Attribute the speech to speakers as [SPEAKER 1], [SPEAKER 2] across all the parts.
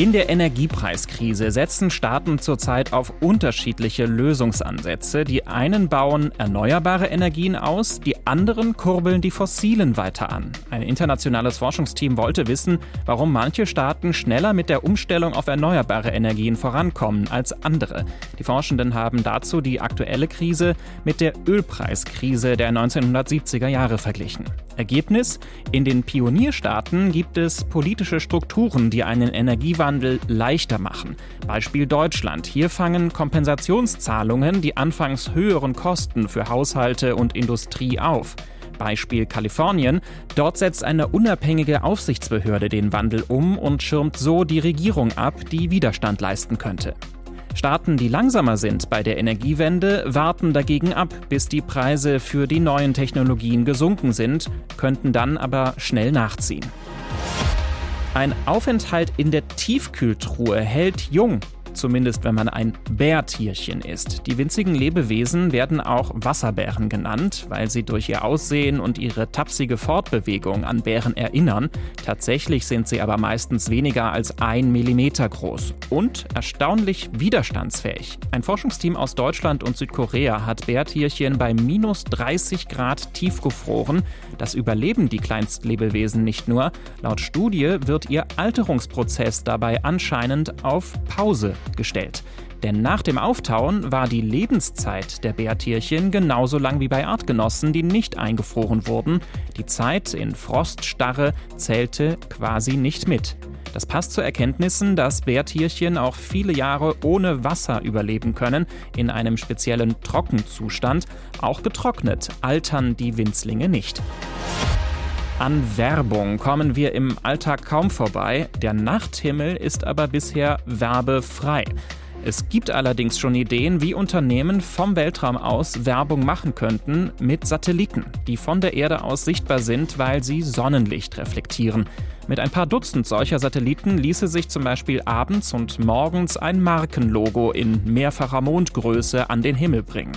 [SPEAKER 1] In der Energiepreiskrise setzen Staaten zurzeit auf unterschiedliche Lösungsansätze. Die einen bauen erneuerbare Energien aus, die anderen kurbeln die fossilen weiter an. Ein internationales Forschungsteam wollte wissen, warum manche Staaten schneller mit der Umstellung auf erneuerbare Energien vorankommen als andere. Die Forschenden haben dazu die aktuelle Krise mit der Ölpreiskrise der 1970er Jahre verglichen. Ergebnis? In den Pionierstaaten gibt es politische Strukturen, die einen Energiewandel leichter machen. Beispiel Deutschland. Hier fangen Kompensationszahlungen die anfangs höheren Kosten für Haushalte und Industrie auf. Beispiel Kalifornien. Dort setzt eine unabhängige Aufsichtsbehörde den Wandel um und schirmt so die Regierung ab, die Widerstand leisten könnte. Staaten, die langsamer sind bei der Energiewende, warten dagegen ab, bis die Preise für die neuen Technologien gesunken sind, könnten dann aber schnell nachziehen. Ein Aufenthalt in der Tiefkühltruhe hält jung zumindest wenn man ein Bärtierchen ist. Die winzigen Lebewesen werden auch Wasserbären genannt, weil sie durch ihr Aussehen und ihre tapsige Fortbewegung an Bären erinnern. Tatsächlich sind sie aber meistens weniger als ein Millimeter groß und erstaunlich widerstandsfähig. Ein Forschungsteam aus Deutschland und Südkorea hat Bärtierchen bei minus 30 Grad tiefgefroren. Das überleben die Kleinstlebewesen nicht nur. Laut Studie wird ihr Alterungsprozess dabei anscheinend auf Pause gestellt. Denn nach dem Auftauen war die Lebenszeit der Bärtierchen genauso lang wie bei Artgenossen, die nicht eingefroren wurden. Die Zeit in Froststarre zählte quasi nicht mit. Das passt zu Erkenntnissen, dass Bärtierchen auch viele Jahre ohne Wasser überleben können, in einem speziellen Trockenzustand. Auch getrocknet altern die Winzlinge nicht. An Werbung kommen wir im Alltag kaum vorbei, der Nachthimmel ist aber bisher werbefrei. Es gibt allerdings schon Ideen, wie Unternehmen vom Weltraum aus Werbung machen könnten mit Satelliten, die von der Erde aus sichtbar sind, weil sie Sonnenlicht reflektieren. Mit ein paar Dutzend solcher Satelliten ließe sich zum Beispiel abends und morgens ein Markenlogo in mehrfacher Mondgröße an den Himmel bringen.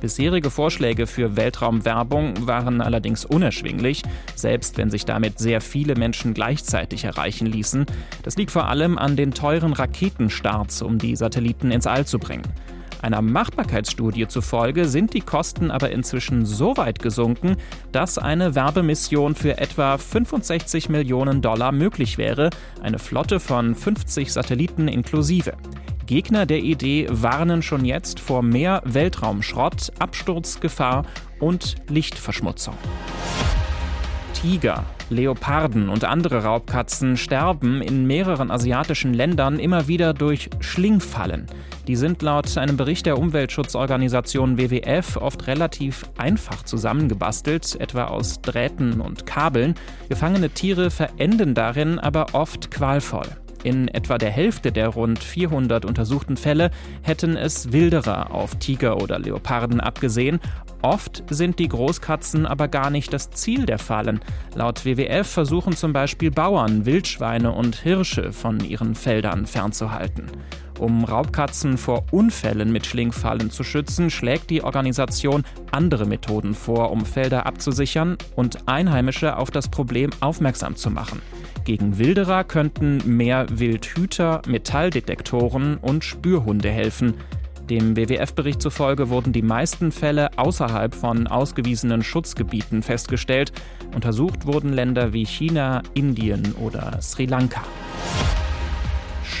[SPEAKER 1] Bisherige Vorschläge für Weltraumwerbung waren allerdings unerschwinglich, selbst wenn sich damit sehr viele Menschen gleichzeitig erreichen ließen. Das liegt vor allem an den teuren Raketenstarts, um die Satelliten ins All zu bringen. Einer Machbarkeitsstudie zufolge sind die Kosten aber inzwischen so weit gesunken, dass eine Werbemission für etwa 65 Millionen Dollar möglich wäre, eine Flotte von 50 Satelliten inklusive. Gegner der Idee warnen schon jetzt vor mehr Weltraumschrott, Absturzgefahr und Lichtverschmutzung. Tiger, Leoparden und andere Raubkatzen sterben in mehreren asiatischen Ländern immer wieder durch Schlingfallen. Die sind laut einem Bericht der Umweltschutzorganisation WWF oft relativ einfach zusammengebastelt, etwa aus Drähten und Kabeln. Gefangene Tiere verenden darin aber oft qualvoll. In etwa der Hälfte der rund 400 untersuchten Fälle hätten es Wilderer auf Tiger oder Leoparden abgesehen. Oft sind die Großkatzen aber gar nicht das Ziel der Fallen. Laut WWF versuchen zum Beispiel Bauern, Wildschweine und Hirsche von ihren Feldern fernzuhalten. Um Raubkatzen vor Unfällen mit Schlingfallen zu schützen, schlägt die Organisation andere Methoden vor, um Felder abzusichern und Einheimische auf das Problem aufmerksam zu machen. Gegen Wilderer könnten mehr Wildhüter, Metalldetektoren und Spürhunde helfen. Dem WWF-Bericht zufolge wurden die meisten Fälle außerhalb von ausgewiesenen Schutzgebieten festgestellt. Untersucht wurden Länder wie China, Indien oder Sri Lanka.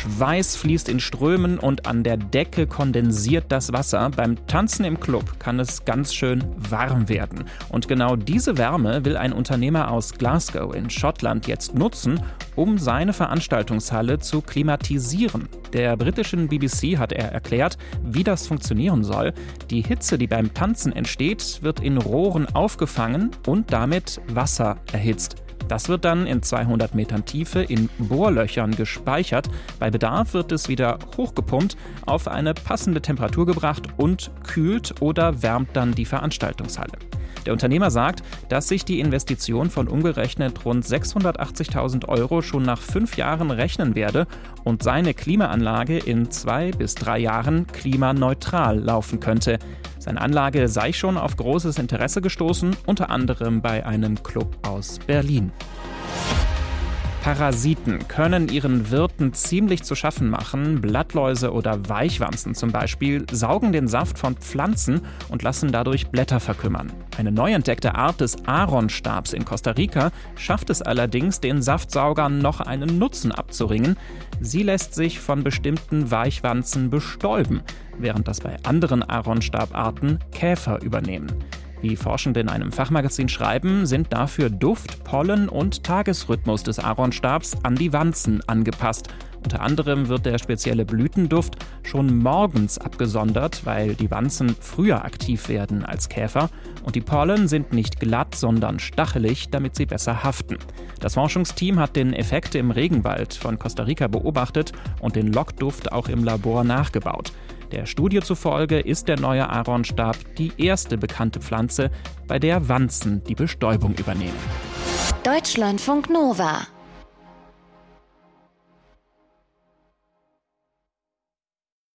[SPEAKER 1] Schweiß fließt in Strömen und an der Decke kondensiert das Wasser. Beim Tanzen im Club kann es ganz schön warm werden. Und genau diese Wärme will ein Unternehmer aus Glasgow in Schottland jetzt nutzen, um seine Veranstaltungshalle zu klimatisieren. Der britischen BBC hat er erklärt, wie das funktionieren soll. Die Hitze, die beim Tanzen entsteht, wird in Rohren aufgefangen und damit Wasser erhitzt. Das wird dann in 200 Metern Tiefe in Bohrlöchern gespeichert. Bei Bedarf wird es wieder hochgepumpt, auf eine passende Temperatur gebracht und kühlt oder wärmt dann die Veranstaltungshalle. Der Unternehmer sagt, dass sich die Investition von umgerechnet rund 680.000 Euro schon nach fünf Jahren rechnen werde und seine Klimaanlage in zwei bis drei Jahren klimaneutral laufen könnte. Seine Anlage sei schon auf großes Interesse gestoßen, unter anderem bei einem Club aus Berlin. Parasiten können ihren Wirten ziemlich zu schaffen machen. Blattläuse oder Weichwanzen zum Beispiel saugen den Saft von Pflanzen und lassen dadurch Blätter verkümmern. Eine neu entdeckte Art des Aaronstabs in Costa Rica schafft es allerdings, den Saftsaugern noch einen Nutzen abzuringen. Sie lässt sich von bestimmten Weichwanzen bestäuben, während das bei anderen Aaronstabarten Käfer übernehmen. Wie Forschende in einem Fachmagazin schreiben, sind dafür Duft, Pollen und Tagesrhythmus des Aaronstabs an die Wanzen angepasst. Unter anderem wird der spezielle Blütenduft schon morgens abgesondert, weil die Wanzen früher aktiv werden als Käfer. Und die Pollen sind nicht glatt, sondern stachelig, damit sie besser haften. Das Forschungsteam hat den Effekt im Regenwald von Costa Rica beobachtet und den Lockduft auch im Labor nachgebaut. Der Studie zufolge ist der neue Aaronstab die erste bekannte Pflanze, bei der Wanzen die Bestäubung übernehmen.
[SPEAKER 2] Deutschlandfunk Nova